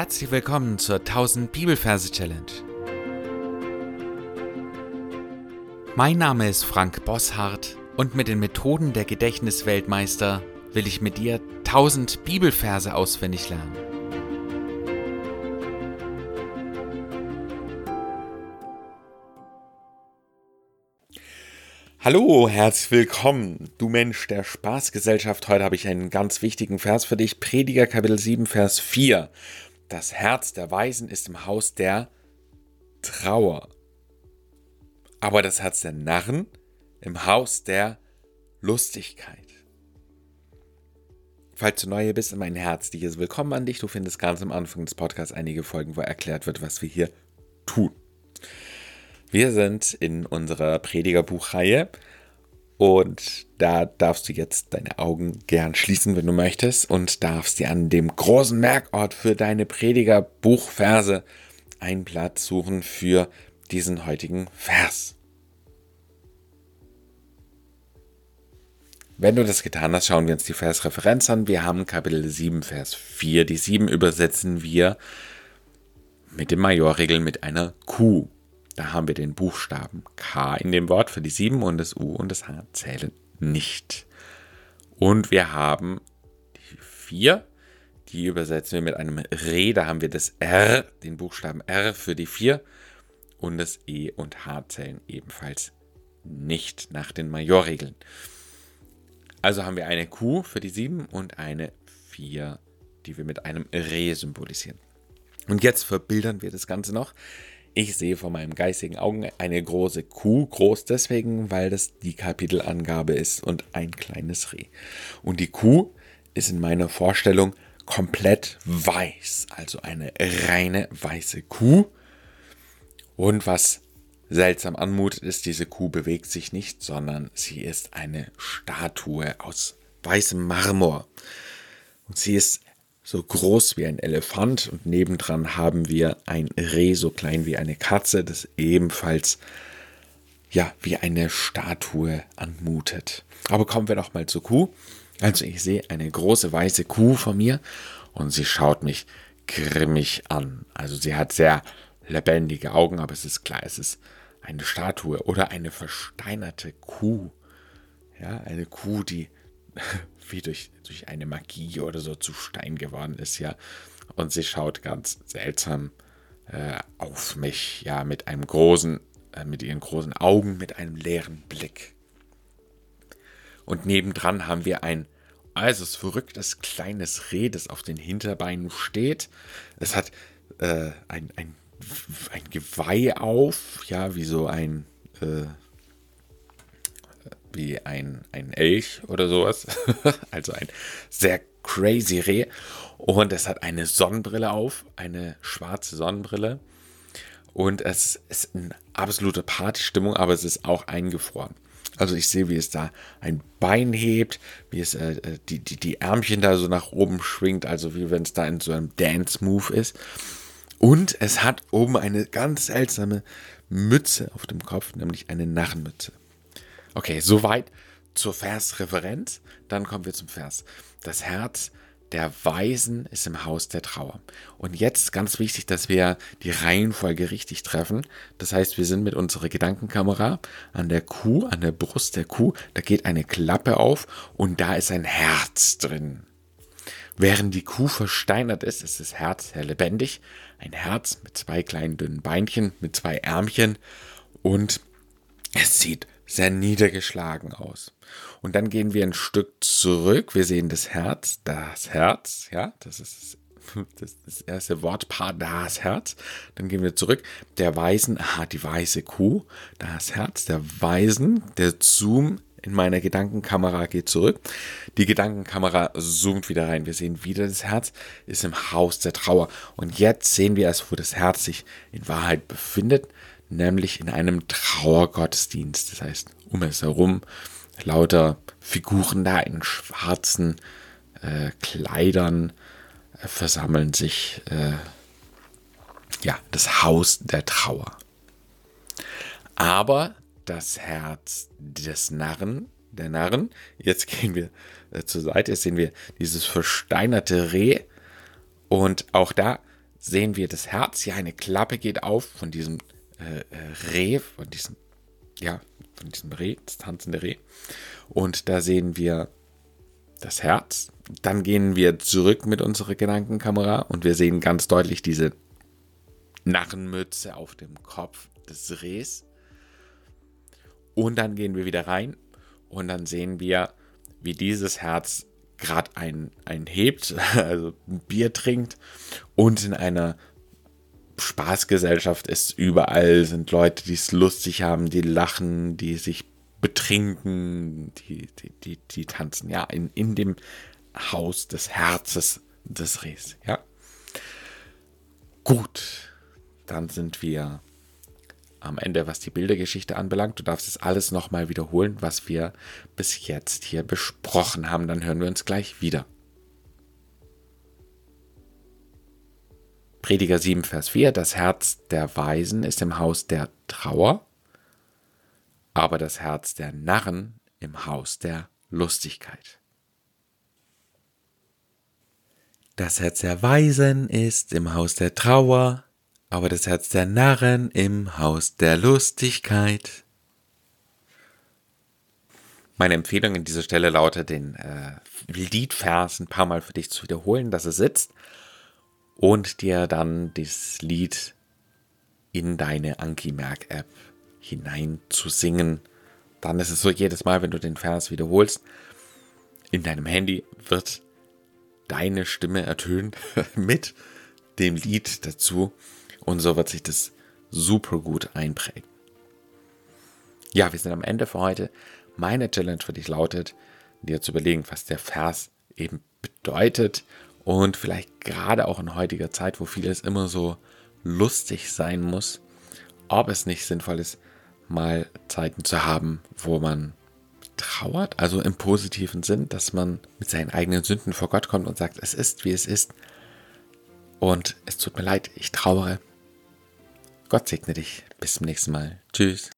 Herzlich willkommen zur 1000 Bibelverse Challenge. Mein Name ist Frank Bosshardt und mit den Methoden der Gedächtnisweltmeister will ich mit dir 1000 Bibelverse auswendig lernen. Hallo, herzlich willkommen, du Mensch der Spaßgesellschaft. Heute habe ich einen ganz wichtigen Vers für dich. Prediger Kapitel 7, Vers 4. Das Herz der Weisen ist im Haus der Trauer, aber das Herz der Narren im Haus der Lustigkeit. Falls du neu bist in mein Herz, die ist willkommen an dich. Du findest ganz am Anfang des Podcasts einige Folgen, wo erklärt wird, was wir hier tun. Wir sind in unserer Predigerbuchreihe und da darfst du jetzt deine Augen gern schließen, wenn du möchtest, und darfst dir an dem großen Merkort für deine Predigerbuchverse einen Platz suchen für diesen heutigen Vers. Wenn du das getan hast, schauen wir uns die Versreferenz an. Wir haben Kapitel 7, Vers 4. Die 7 übersetzen wir mit dem Majorregel mit einer Q. Da haben wir den Buchstaben K in dem Wort für die 7 und das U und das H zählen nicht. Und wir haben die 4, die übersetzen wir mit einem Re, da haben wir das R, den Buchstaben R für die 4 und das E und H zählen ebenfalls nicht nach den Majorregeln. Also haben wir eine Q für die 7 und eine 4, die wir mit einem Re symbolisieren. Und jetzt verbildern wir das Ganze noch. Ich sehe vor meinem geistigen Augen eine große Kuh, groß deswegen, weil das die Kapitelangabe ist und ein kleines Reh. Und die Kuh ist in meiner Vorstellung komplett weiß, also eine reine weiße Kuh. Und was seltsam anmutet, ist, diese Kuh bewegt sich nicht, sondern sie ist eine Statue aus weißem Marmor. Und sie ist so groß wie ein Elefant und nebendran haben wir ein Reh so klein wie eine Katze, das ebenfalls ja wie eine Statue anmutet. Aber kommen wir noch mal zur Kuh. Also ich sehe eine große weiße Kuh vor mir und sie schaut mich grimmig an. Also sie hat sehr lebendige Augen, aber es ist klar, es ist eine Statue oder eine versteinerte Kuh. Ja, eine Kuh, die wie durch, durch eine Magie oder so zu Stein geworden ist, ja. Und sie schaut ganz seltsam äh, auf mich, ja, mit einem großen, äh, mit ihren großen Augen, mit einem leeren Blick. Und nebendran haben wir ein also verrücktes kleines Reh, das auf den Hinterbeinen steht. Es hat äh, ein, ein, ein Geweih auf, ja, wie so ein, äh, wie ein, ein Elch oder sowas. also ein sehr crazy Reh. Und es hat eine Sonnenbrille auf, eine schwarze Sonnenbrille. Und es ist eine absolute Partystimmung, aber es ist auch eingefroren. Also ich sehe, wie es da ein Bein hebt, wie es äh, äh die, die, die Ärmchen da so nach oben schwingt, also wie wenn es da in so einem Dance-Move ist. Und es hat oben eine ganz seltsame Mütze auf dem Kopf, nämlich eine Narrenmütze. Okay, soweit zur Versreferenz. Dann kommen wir zum Vers. Das Herz der Weisen ist im Haus der Trauer. Und jetzt ganz wichtig, dass wir die Reihenfolge richtig treffen. Das heißt, wir sind mit unserer Gedankenkamera an der Kuh, an der Brust der Kuh. Da geht eine Klappe auf und da ist ein Herz drin. Während die Kuh versteinert ist, ist das Herz sehr lebendig. Ein Herz mit zwei kleinen dünnen Beinchen, mit zwei Ärmchen und es sieht sehr niedergeschlagen aus. Und dann gehen wir ein Stück zurück. Wir sehen das Herz, das Herz, ja, das ist das, das erste Wortpaar, das Herz. Dann gehen wir zurück. Der Weisen, aha, die weiße Kuh, das Herz, der Weisen, der Zoom in meiner Gedankenkamera geht zurück. Die Gedankenkamera zoomt wieder rein. Wir sehen wieder das Herz, ist im Haus der Trauer. Und jetzt sehen wir erst, wo das Herz sich in Wahrheit befindet nämlich in einem Trauergottesdienst. Das heißt, um es herum lauter Figuren da in schwarzen äh, Kleidern äh, versammeln sich äh, ja das Haus der Trauer. Aber das Herz des Narren, der Narren, jetzt gehen wir äh, zur Seite, jetzt sehen wir dieses versteinerte Reh und auch da sehen wir das Herz. Ja, eine Klappe geht auf von diesem äh, äh, Reh, von diesem, ja, von diesem Reh, das tanzende Reh. Und da sehen wir das Herz. Dann gehen wir zurück mit unserer Gedankenkamera und wir sehen ganz deutlich diese Narrenmütze auf dem Kopf des Rehs. Und dann gehen wir wieder rein und dann sehen wir, wie dieses Herz gerade ein, ein hebt, also ein Bier trinkt und in einer Spaßgesellschaft ist. Überall sind Leute, die es lustig haben, die lachen, die sich betrinken, die, die, die, die tanzen, ja, in, in dem Haus des Herzes des Rehs, ja. Gut, dann sind wir am Ende, was die Bildergeschichte anbelangt. Du darfst es alles nochmal wiederholen, was wir bis jetzt hier besprochen haben. Dann hören wir uns gleich wieder. Prediger 7, Vers 4. Das Herz der Weisen ist im Haus der Trauer, aber das Herz der Narren im Haus der Lustigkeit. Das Herz der Weisen ist im Haus der Trauer, aber das Herz der Narren im Haus der Lustigkeit. Meine Empfehlung an dieser Stelle lautet, den äh, Liedvers ein paar Mal für dich zu wiederholen, dass er sitzt und dir dann das Lied in deine Anki-Merk-App hinein zu singen. Dann ist es so, jedes Mal, wenn du den Vers wiederholst, in deinem Handy wird deine Stimme ertönt mit dem Lied dazu. Und so wird sich das super gut einprägen. Ja, wir sind am Ende für heute. Meine Challenge für dich lautet, dir zu überlegen, was der Vers eben bedeutet und vielleicht gerade auch in heutiger Zeit, wo vieles immer so lustig sein muss, ob es nicht sinnvoll ist, mal Zeiten zu haben, wo man trauert, also im positiven Sinn, dass man mit seinen eigenen Sünden vor Gott kommt und sagt, es ist, wie es ist. Und es tut mir leid, ich trauere. Gott segne dich. Bis zum nächsten Mal. Tschüss.